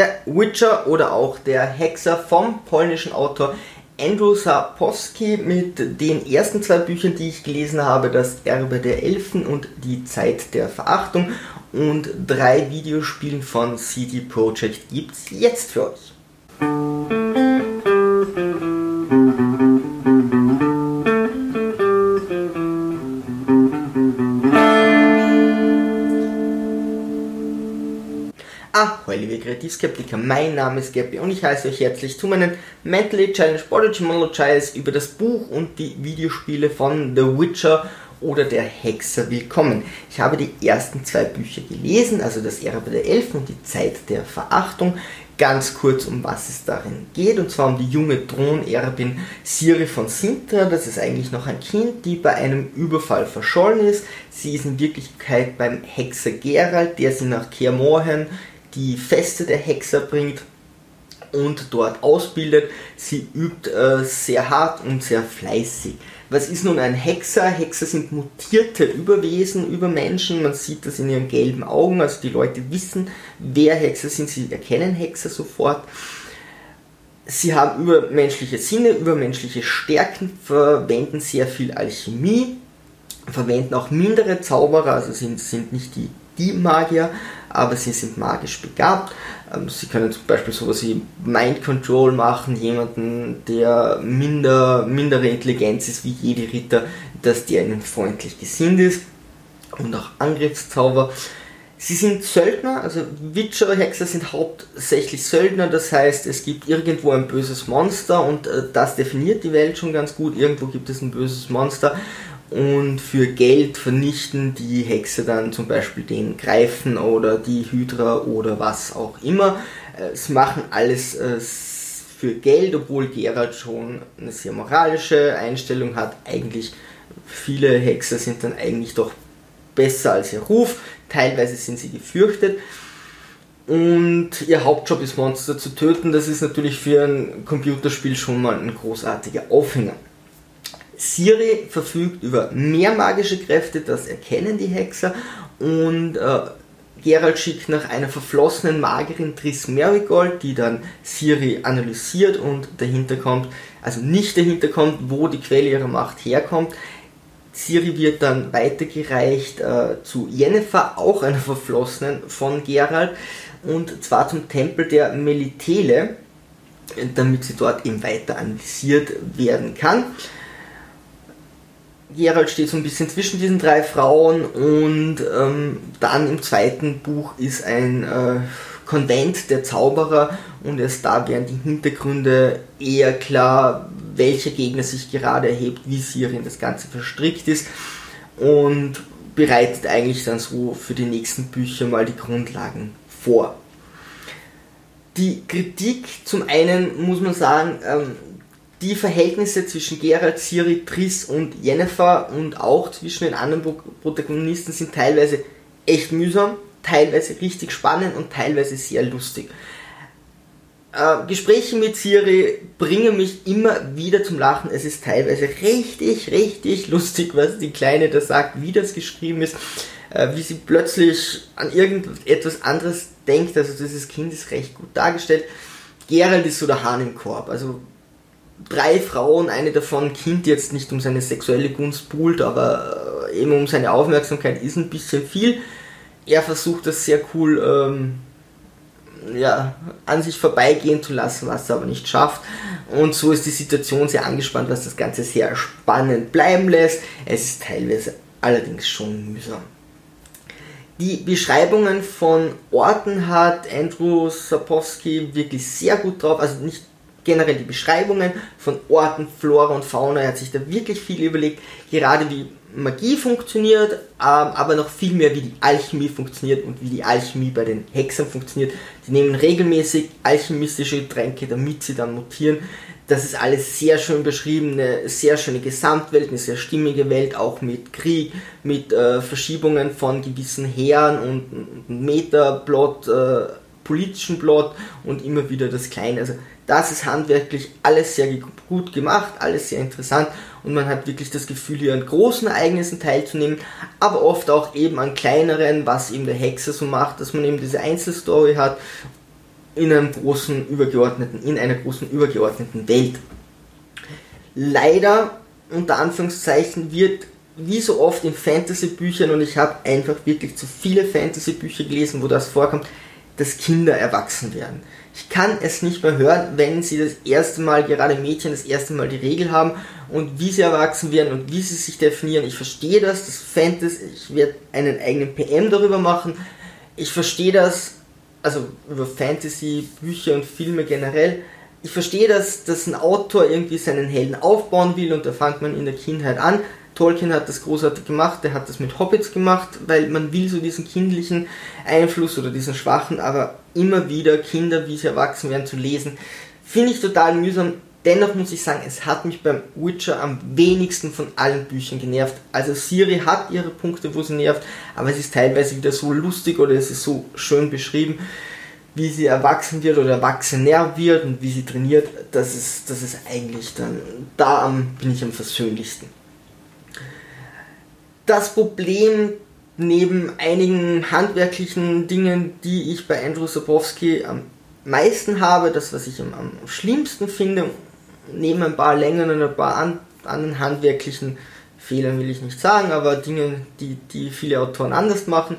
Der Witcher oder auch der Hexer vom polnischen Autor Andrew Sapkowski mit den ersten zwei Büchern, die ich gelesen habe, das Erbe der Elfen und die Zeit der Verachtung und drei Videospielen von CD Projekt gibt's jetzt für euch. Ahoi liebe Kreativskeptiker, mein Name ist Gabby und ich heiße euch herzlich zu meinen Mentally Challenge Prodigy Monologies über das Buch und die Videospiele von The Witcher oder der Hexer willkommen. Ich habe die ersten zwei Bücher gelesen, also das Erbe der Elfen und die Zeit der Verachtung. Ganz kurz, um was es darin geht, und zwar um die junge Thronerbin Siri von Sintra. Das ist eigentlich noch ein Kind, die bei einem Überfall verschollen ist. Sie ist in Wirklichkeit beim Hexer Gerald, der sie nach Kaer die Feste der Hexer bringt und dort ausbildet. Sie übt äh, sehr hart und sehr fleißig. Was ist nun ein Hexer? Hexer sind mutierte Überwesen über Menschen. Man sieht das in ihren gelben Augen. Also die Leute wissen, wer Hexer sind. Sie erkennen Hexer sofort. Sie haben übermenschliche Sinne, übermenschliche Stärken, verwenden sehr viel Alchemie, verwenden auch mindere Zauberer, also sind, sind nicht die, die Magier, aber sie sind magisch begabt. Ähm, sie können zum Beispiel sowas wie Mind Control machen, jemanden, der minder, mindere Intelligenz ist wie jede Ritter, dass der ihnen freundlich gesinnt ist und auch Angriffszauber. Sie sind Söldner, also Witcher, Hexer sind hauptsächlich Söldner, das heißt, es gibt irgendwo ein böses Monster und äh, das definiert die Welt schon ganz gut. Irgendwo gibt es ein böses Monster und für Geld vernichten die Hexe dann zum Beispiel den Greifen oder die Hydra oder was auch immer. Es machen alles äh, für Geld, obwohl Geralt schon eine sehr moralische Einstellung hat. Eigentlich viele Hexer sind dann eigentlich doch besser als ihr Ruf. Teilweise sind sie gefürchtet. Und ihr Hauptjob ist Monster zu töten. Das ist natürlich für ein Computerspiel schon mal ein großartiger Aufhänger. Siri verfügt über mehr magische Kräfte, das erkennen die Hexer und äh, Gerald schickt nach einer verflossenen Magerin Triss Marigold, die dann Siri analysiert und dahinter kommt, also nicht dahinter kommt, wo die Quelle ihrer Macht herkommt. Siri wird dann weitergereicht äh, zu Jennifer, auch einer Verflossenen von Gerald, und zwar zum Tempel der Melitele, damit sie dort eben weiter analysiert werden kann. Gerald steht so ein bisschen zwischen diesen drei Frauen und ähm, dann im zweiten Buch ist ein äh, Konvent der Zauberer und erst da werden die Hintergründe eher klar, welcher Gegner sich gerade erhebt, wie Siri in das Ganze verstrickt ist und bereitet eigentlich dann so für die nächsten Bücher mal die Grundlagen vor. Die Kritik zum einen muss man sagen, ähm, die Verhältnisse zwischen Gerald, Siri, Triss und Jennifer und auch zwischen den anderen Protagonisten sind teilweise echt mühsam, teilweise richtig spannend und teilweise sehr lustig. Äh, Gespräche mit Siri bringen mich immer wieder zum Lachen. Es ist teilweise richtig, richtig lustig, was die Kleine da sagt, wie das geschrieben ist, äh, wie sie plötzlich an irgendetwas anderes denkt. Also dieses Kind ist recht gut dargestellt. Gerald ist so der Hahn im Korb. Also drei Frauen, eine davon Kind jetzt nicht um seine sexuelle Gunst buhlt, aber äh, eben um seine Aufmerksamkeit ist ein bisschen viel. Er versucht das sehr cool ähm, ja, an sich vorbeigehen zu lassen, was er aber nicht schafft. Und so ist die Situation sehr angespannt, was das Ganze sehr spannend bleiben lässt. Es ist teilweise allerdings schon mühsam. Die Beschreibungen von Orten hat Andrew Sapowski wirklich sehr gut drauf, also nicht generell die Beschreibungen von Orten, Flora und Fauna. Er hat sich da wirklich viel überlegt, gerade wie Magie funktioniert, ähm, aber noch viel mehr wie die Alchemie funktioniert und wie die Alchemie bei den Hexern funktioniert. Die nehmen regelmäßig alchemistische Tränke, damit sie dann mutieren. Das ist alles sehr schön beschrieben, eine sehr schöne Gesamtwelt, eine sehr stimmige Welt, auch mit Krieg, mit äh, Verschiebungen von gewissen Heeren und, und Metaplot, äh, politischen Plot und immer wieder das Kleine. Also das ist handwerklich alles sehr gut gemacht, alles sehr interessant und man hat wirklich das Gefühl, hier an großen Ereignissen teilzunehmen, aber oft auch eben an kleineren, was eben der Hexer so macht, dass man eben diese Einzelstory hat. in einem großen übergeordneten, in einer großen übergeordneten Welt. Leider, unter Anführungszeichen, wird wie so oft in Fantasy-Büchern, und ich habe einfach wirklich zu viele Fantasy-Bücher gelesen, wo das vorkommt, dass Kinder erwachsen werden. Ich kann es nicht mehr hören, wenn sie das erste Mal, gerade Mädchen, das erste Mal die Regel haben und wie sie erwachsen werden und wie sie sich definieren. Ich verstehe das, das Fantasy, ich werde einen eigenen PM darüber machen. Ich verstehe das, also über Fantasy, Bücher und Filme generell. Ich verstehe das, dass ein Autor irgendwie seinen Helden aufbauen will und da fängt man in der Kindheit an. Tolkien hat das großartig gemacht, der hat das mit Hobbits gemacht, weil man will so diesen kindlichen Einfluss oder diesen schwachen, aber immer wieder Kinder, wie sie erwachsen werden, zu lesen, finde ich total mühsam. Dennoch muss ich sagen, es hat mich beim Witcher am wenigsten von allen Büchern genervt. Also Siri hat ihre Punkte, wo sie nervt, aber es ist teilweise wieder so lustig oder es ist so schön beschrieben, wie sie erwachsen wird oder erwachsener wird und wie sie trainiert. Das ist, das ist eigentlich dann, da bin ich am versöhnlichsten. Das Problem neben einigen handwerklichen Dingen, die ich bei Andrew Sapowski am meisten habe, das was ich am, schlimmsten finde, neben ein paar Längen und ein paar an, anderen handwerklichen Fehlern will ich nicht sagen, aber Dinge, die, die viele Autoren anders machen.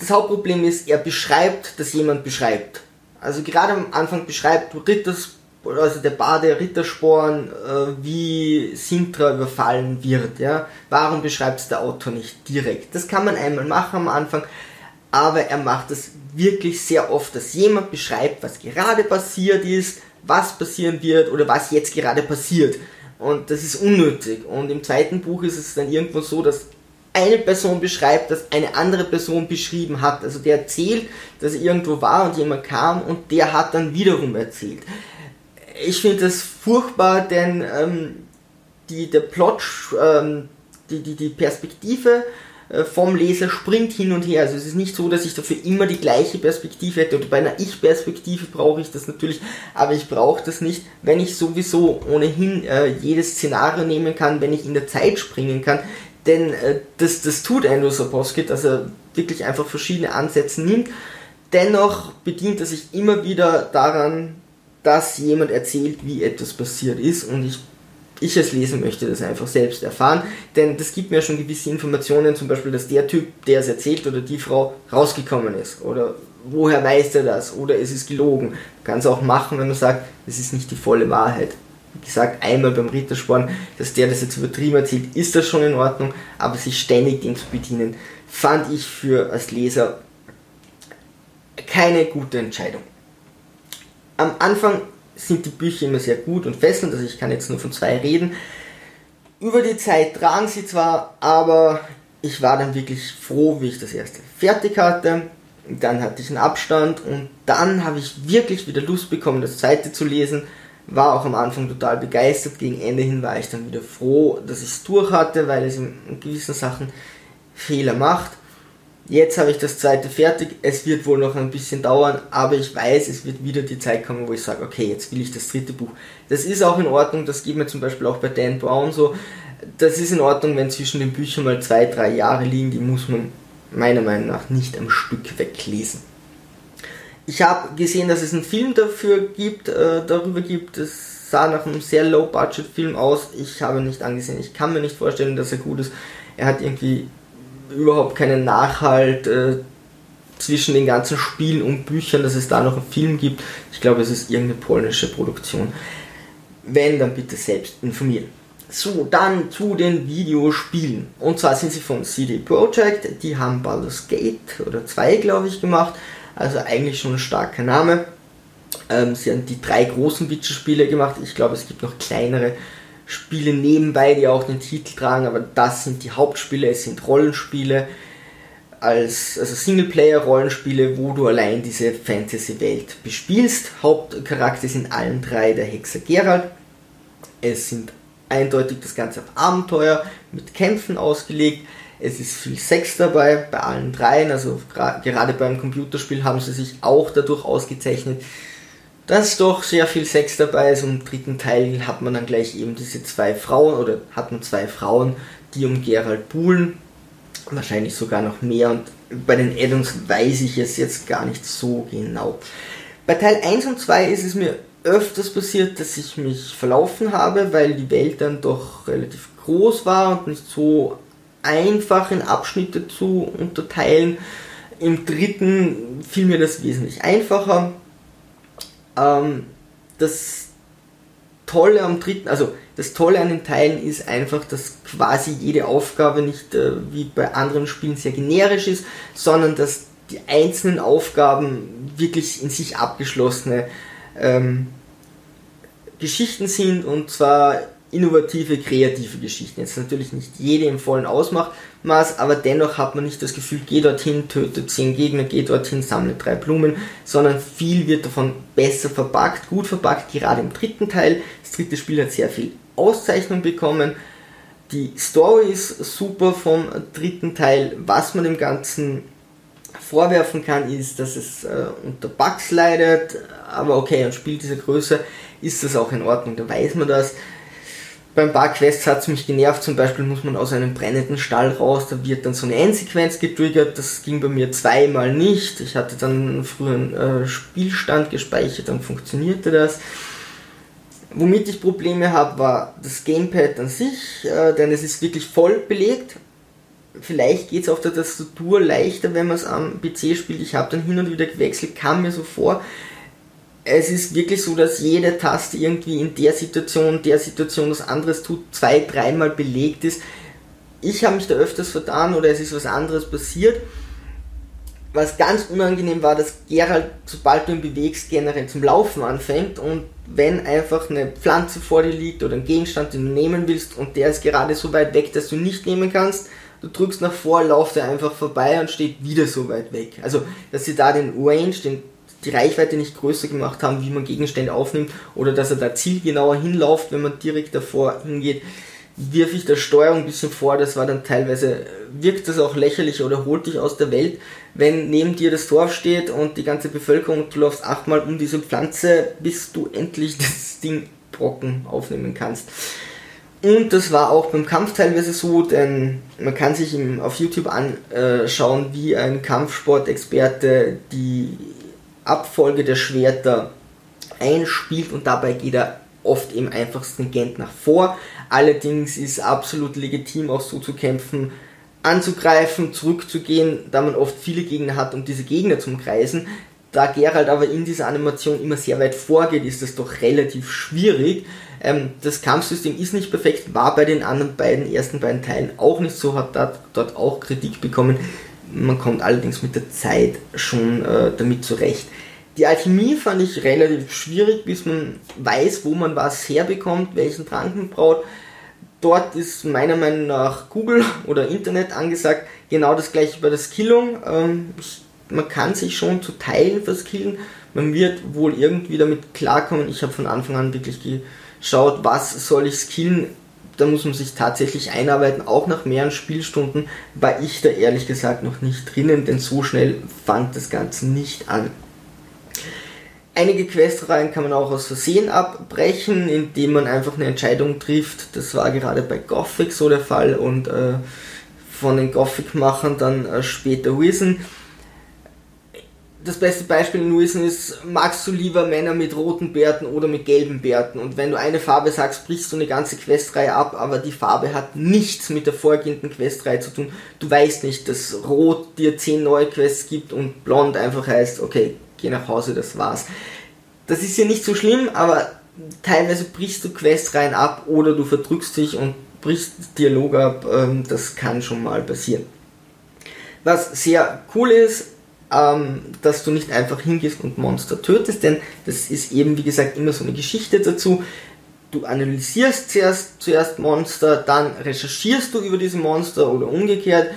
Das Hauptproblem ist, er beschreibt, dass jemand beschreibt. Also gerade am Anfang beschreibt Ritters also der Bade Rittersporn, äh, wie Sintra überfallen wird. Ja? Warum beschreibt es der Autor nicht direkt? Das kann man einmal machen am Anfang, aber er macht es wirklich sehr oft, dass jemand beschreibt, was gerade passiert ist, was passieren wird oder was jetzt gerade passiert. Und das ist unnötig. Und im zweiten Buch ist es dann irgendwo so, dass eine Person beschreibt, dass eine andere Person beschrieben hat. Also der erzählt, dass er irgendwo war und jemand kam und der hat dann wiederum erzählt ich finde das furchtbar, denn ähm, die, der Plot, ähm, die, die, die Perspektive äh, vom Leser springt hin und her. Also es ist nicht so, dass ich dafür immer die gleiche Perspektive hätte. Oder bei einer Ich-Perspektive brauche ich das natürlich, aber ich brauche das nicht, wenn ich sowieso ohnehin äh, jedes Szenario nehmen kann, wenn ich in der Zeit springen kann. Denn äh, das, das tut Andrew Sapowski, dass er wirklich einfach verschiedene Ansätze nimmt. Dennoch bedient er sich immer wieder daran, dass jemand erzählt, wie etwas passiert ist und ich, ich als Leser möchte das einfach selbst erfahren, denn das gibt mir schon gewisse Informationen, zum Beispiel, dass der Typ, der es erzählt oder die Frau rausgekommen ist. Oder woher weiß er das? Oder es ist gelogen. Du kannst auch machen, wenn du sagst, es ist nicht die volle Wahrheit. Wie gesagt, einmal beim Rittersporn, dass der das jetzt übertrieben erzählt, ist das schon in Ordnung, aber sich ständig dem zu bedienen, fand ich für als Leser keine gute Entscheidung am Anfang sind die Bücher immer sehr gut und fesselnd, also ich kann jetzt nur von zwei reden. Über die Zeit tragen sie zwar, aber ich war dann wirklich froh, wie ich das erste fertig hatte. Dann hatte ich einen Abstand und dann habe ich wirklich wieder Lust bekommen, das zweite zu lesen. War auch am Anfang total begeistert. Gegen Ende hin war ich dann wieder froh, dass ich es durch hatte, weil es in gewissen Sachen Fehler macht. Jetzt habe ich das zweite fertig. Es wird wohl noch ein bisschen dauern, aber ich weiß, es wird wieder die Zeit kommen, wo ich sage, okay, jetzt will ich das dritte Buch. Das ist auch in Ordnung. Das geht mir zum Beispiel auch bei Dan Brown so. Das ist in Ordnung, wenn zwischen den Büchern mal zwei, drei Jahre liegen. Die muss man meiner Meinung nach nicht am Stück weglesen. Ich habe gesehen, dass es einen Film dafür gibt, äh, darüber gibt. Es sah nach einem sehr Low-Budget-Film aus. Ich habe nicht angesehen. Ich kann mir nicht vorstellen, dass er gut ist. Er hat irgendwie überhaupt keinen Nachhalt äh, zwischen den ganzen Spielen und Büchern, dass es da noch einen Film gibt. Ich glaube, es ist irgendeine polnische Produktion. Wenn, dann bitte selbst informieren. So, dann zu den Videospielen. Und zwar sind sie von CD Projekt. Die haben Baldur's Gate oder 2, glaube ich, gemacht. Also eigentlich schon ein starker Name. Ähm, sie haben die drei großen Witcher-Spiele gemacht. Ich glaube, es gibt noch kleinere Spiele nebenbei, die auch den Titel tragen, aber das sind die Hauptspiele, es sind Rollenspiele, als, also Singleplayer-Rollenspiele, wo du allein diese Fantasy-Welt bespielst. Hauptcharakter sind allen drei der Hexer Geralt. Es sind eindeutig das Ganze auf Abenteuer mit Kämpfen ausgelegt. Es ist viel Sex dabei bei allen dreien, also gerade beim Computerspiel haben sie sich auch dadurch ausgezeichnet, dass doch sehr viel Sex dabei ist. Und im dritten Teil hat man dann gleich eben diese zwei Frauen oder hat man zwei Frauen, die um Gerald buhlen. Wahrscheinlich sogar noch mehr. Und bei den Addons weiß ich es jetzt gar nicht so genau. Bei Teil 1 und 2 ist es mir öfters passiert, dass ich mich verlaufen habe, weil die Welt dann doch relativ groß war und nicht so einfach in Abschnitte zu unterteilen. Im dritten fiel mir das wesentlich einfacher. Ähm, das Tolle am dritten, also das Tolle an den Teilen ist einfach, dass quasi jede Aufgabe nicht äh, wie bei anderen Spielen sehr generisch ist, sondern dass die einzelnen Aufgaben wirklich in sich abgeschlossene ähm, Geschichten sind. Und zwar innovative, kreative Geschichten. Jetzt natürlich nicht jede im vollen Ausmaß, aber dennoch hat man nicht das Gefühl, geh dorthin, töte 10 Gegner, geh dorthin, sammle drei Blumen, sondern viel wird davon besser verpackt, gut verpackt, gerade im dritten Teil. Das dritte Spiel hat sehr viel Auszeichnung bekommen. Die Story ist super vom dritten Teil. Was man dem Ganzen vorwerfen kann, ist, dass es äh, unter Bugs leidet, aber okay, ein Spiel dieser Größe ist das auch in Ordnung, da weiß man das. Beim paar Quests hat es mich genervt, zum Beispiel muss man aus einem brennenden Stall raus, da wird dann so eine Endsequenz getriggert, das ging bei mir zweimal nicht. Ich hatte dann früher einen äh, Spielstand gespeichert, dann funktionierte das. Womit ich Probleme habe, war das Gamepad an sich, äh, denn es ist wirklich voll belegt vielleicht geht es auf der Tastatur leichter, wenn man es am PC spielt. Ich habe dann hin und wieder gewechselt, kam mir so vor. Es ist wirklich so, dass jede Taste irgendwie in der Situation, der Situation was anderes tut, zwei, dreimal belegt ist. Ich habe mich da öfters vertan oder es ist was anderes passiert. Was ganz unangenehm war, dass Gerald, sobald du ihn bewegst, generell zum Laufen anfängt und wenn einfach eine Pflanze vor dir liegt oder ein Gegenstand, den du nehmen willst und der ist gerade so weit weg, dass du nicht nehmen kannst, du drückst nach vor, lauft er einfach vorbei und steht wieder so weit weg. Also, dass sie da den Range, den, die Reichweite nicht größer gemacht haben, wie man Gegenstände aufnimmt, oder dass er da zielgenauer hinläuft, wenn man direkt davor hingeht, wirf ich der Steuerung ein bisschen vor, das war dann teilweise, wirkt das auch lächerlich oder holt dich aus der Welt, wenn neben dir das Dorf steht und die ganze Bevölkerung, du läufst achtmal um diese Pflanze, bis du endlich das Ding trocken aufnehmen kannst. Und das war auch beim Kampf teilweise so, denn man kann sich auf YouTube anschauen, wie ein Kampfsportexperte die Abfolge der Schwerter einspielt und dabei geht er oft eben einfach stringent nach vor. Allerdings ist absolut legitim auch so zu kämpfen, anzugreifen, zurückzugehen, da man oft viele Gegner hat, um diese Gegner zu kreisen. Da Gerald aber in dieser Animation immer sehr weit vorgeht, ist das doch relativ schwierig. Ähm, das Kampfsystem ist nicht perfekt, war bei den anderen beiden ersten beiden Teilen auch nicht so, hat dort auch Kritik bekommen. Man kommt allerdings mit der Zeit schon äh, damit zurecht. Die Alchemie fand ich relativ schwierig, bis man weiß, wo man was herbekommt, welchen Trank man braucht. Dort ist meiner Meinung nach Google oder Internet angesagt, genau das gleiche bei der Skillung. Ähm, man kann sich schon zu Teilen verskillen. Man wird wohl irgendwie damit klarkommen. Ich habe von Anfang an wirklich geschaut, was soll ich skillen. Da muss man sich tatsächlich einarbeiten. Auch nach mehreren Spielstunden war ich da ehrlich gesagt noch nicht drinnen, denn so schnell fand das Ganze nicht an. Einige Questreihen kann man auch aus Versehen abbrechen, indem man einfach eine Entscheidung trifft. Das war gerade bei Gothic so der Fall und äh, von den Gothic-Machern dann äh, später Wissen das beste Beispiel in Wissen ist, magst du lieber Männer mit roten Bärten oder mit gelben Bärten? Und wenn du eine Farbe sagst, brichst du eine ganze Questreihe ab, aber die Farbe hat nichts mit der vorgehenden Questreihe zu tun. Du weißt nicht, dass Rot dir 10 neue Quests gibt und Blond einfach heißt, okay, geh nach Hause, das war's. Das ist ja nicht so schlimm, aber teilweise brichst du Questreihen ab oder du verdrückst dich und brichst Dialog ab. Ähm, das kann schon mal passieren. Was sehr cool ist, ähm, dass du nicht einfach hingehst und Monster tötest, denn das ist eben, wie gesagt, immer so eine Geschichte dazu. Du analysierst zuerst, zuerst Monster, dann recherchierst du über diese Monster oder umgekehrt,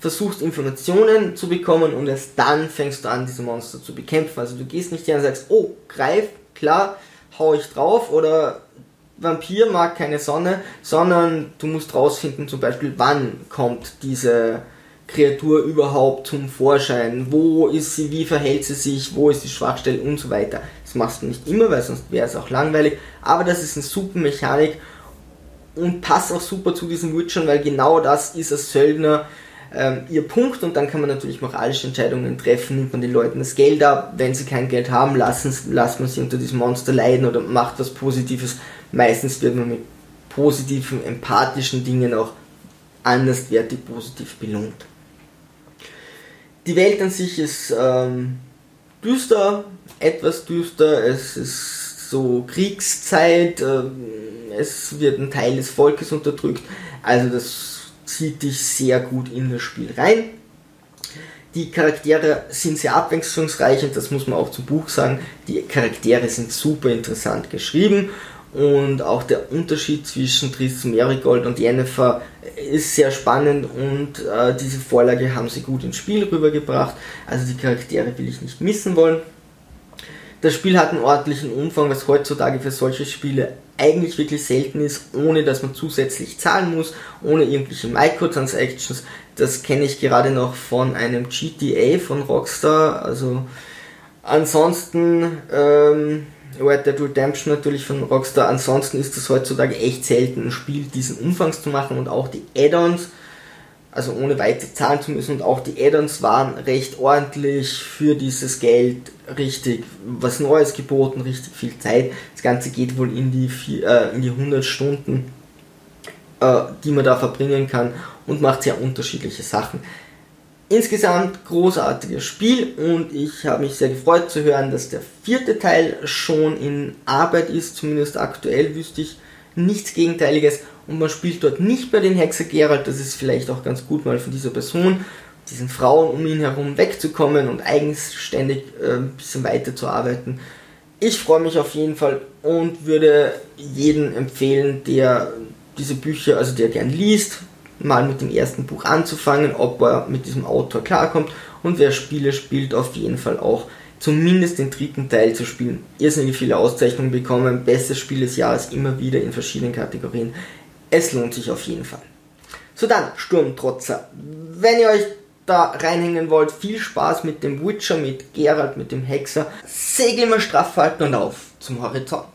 versuchst Informationen zu bekommen und erst dann fängst du an, diese Monster zu bekämpfen. Also du gehst nicht her und sagst, oh, greif, klar, hau ich drauf oder Vampir mag keine Sonne, sondern du musst rausfinden, zum Beispiel, wann kommt diese Kreatur überhaupt zum Vorschein? Wo ist sie? Wie verhält sie sich? Wo ist die Schwachstelle und so weiter? Das machst du nicht immer, weil sonst wäre es auch langweilig. Aber das ist eine super Mechanik und passt auch super zu diesen Witchern, weil genau das ist als Söldner ähm, ihr Punkt und dann kann man natürlich moralische Entscheidungen treffen, nimmt man den Leuten das Geld ab, wenn sie kein Geld haben, lassen, lasst man sie unter diesem Monster leiden oder macht was Positives. Meistens wird man mit positiven, empathischen Dingen auch anderswertig positiv belohnt. Die Welt an sich ist ähm, düster, etwas düster, es ist so Kriegszeit, äh, es wird ein Teil des Volkes unterdrückt, also das zieht dich sehr gut in das Spiel rein. Die Charaktere sind sehr abwechslungsreich und das muss man auch zum Buch sagen. Die Charaktere sind super interessant geschrieben und auch der Unterschied zwischen Tristan Marigold und Jennifer ist sehr spannend und äh, diese Vorlage haben sie gut ins Spiel rübergebracht. Also die Charaktere will ich nicht missen wollen. Das Spiel hat einen ordentlichen Umfang, was heutzutage für solche Spiele eigentlich wirklich selten ist, ohne dass man zusätzlich zahlen muss, ohne irgendwelche Microtransactions. Das kenne ich gerade noch von einem GTA von Rockstar. Also ansonsten ähm, Red Dead Redemption natürlich von Rockstar. Ansonsten ist es heutzutage echt selten, ein Spiel diesen Umfangs zu machen und auch die Add-ons, also ohne weiter zahlen zu müssen. Und auch die Add-ons waren recht ordentlich für dieses Geld, richtig was Neues geboten, richtig viel Zeit. Das Ganze geht wohl in die, vier, äh, in die 100 Stunden, äh, die man da verbringen kann und macht sehr unterschiedliche Sachen. Insgesamt großartiges Spiel und ich habe mich sehr gefreut zu hören, dass der vierte Teil schon in Arbeit ist, zumindest aktuell wüsste ich nichts Gegenteiliges. Und man spielt dort nicht mehr den Hexer Geralt, das ist vielleicht auch ganz gut mal von dieser Person, diesen Frauen um ihn herum wegzukommen und eigenständig äh, ein bisschen weiter zu arbeiten. Ich freue mich auf jeden Fall und würde jeden empfehlen, der diese Bücher, also der gern liest, mal mit dem ersten Buch anzufangen, ob er mit diesem Autor klarkommt und wer Spiele spielt, auf jeden Fall auch zumindest den dritten Teil zu spielen. Irrsinnig viele Auszeichnungen bekommen, bestes Spiel des Jahres immer wieder in verschiedenen Kategorien. Es lohnt sich auf jeden Fall. So dann, Sturmtrotzer. Wenn ihr euch da reinhängen wollt, viel Spaß mit dem Witcher, mit Geralt, mit dem Hexer. Segel mal straff halten und auf zum Horizont.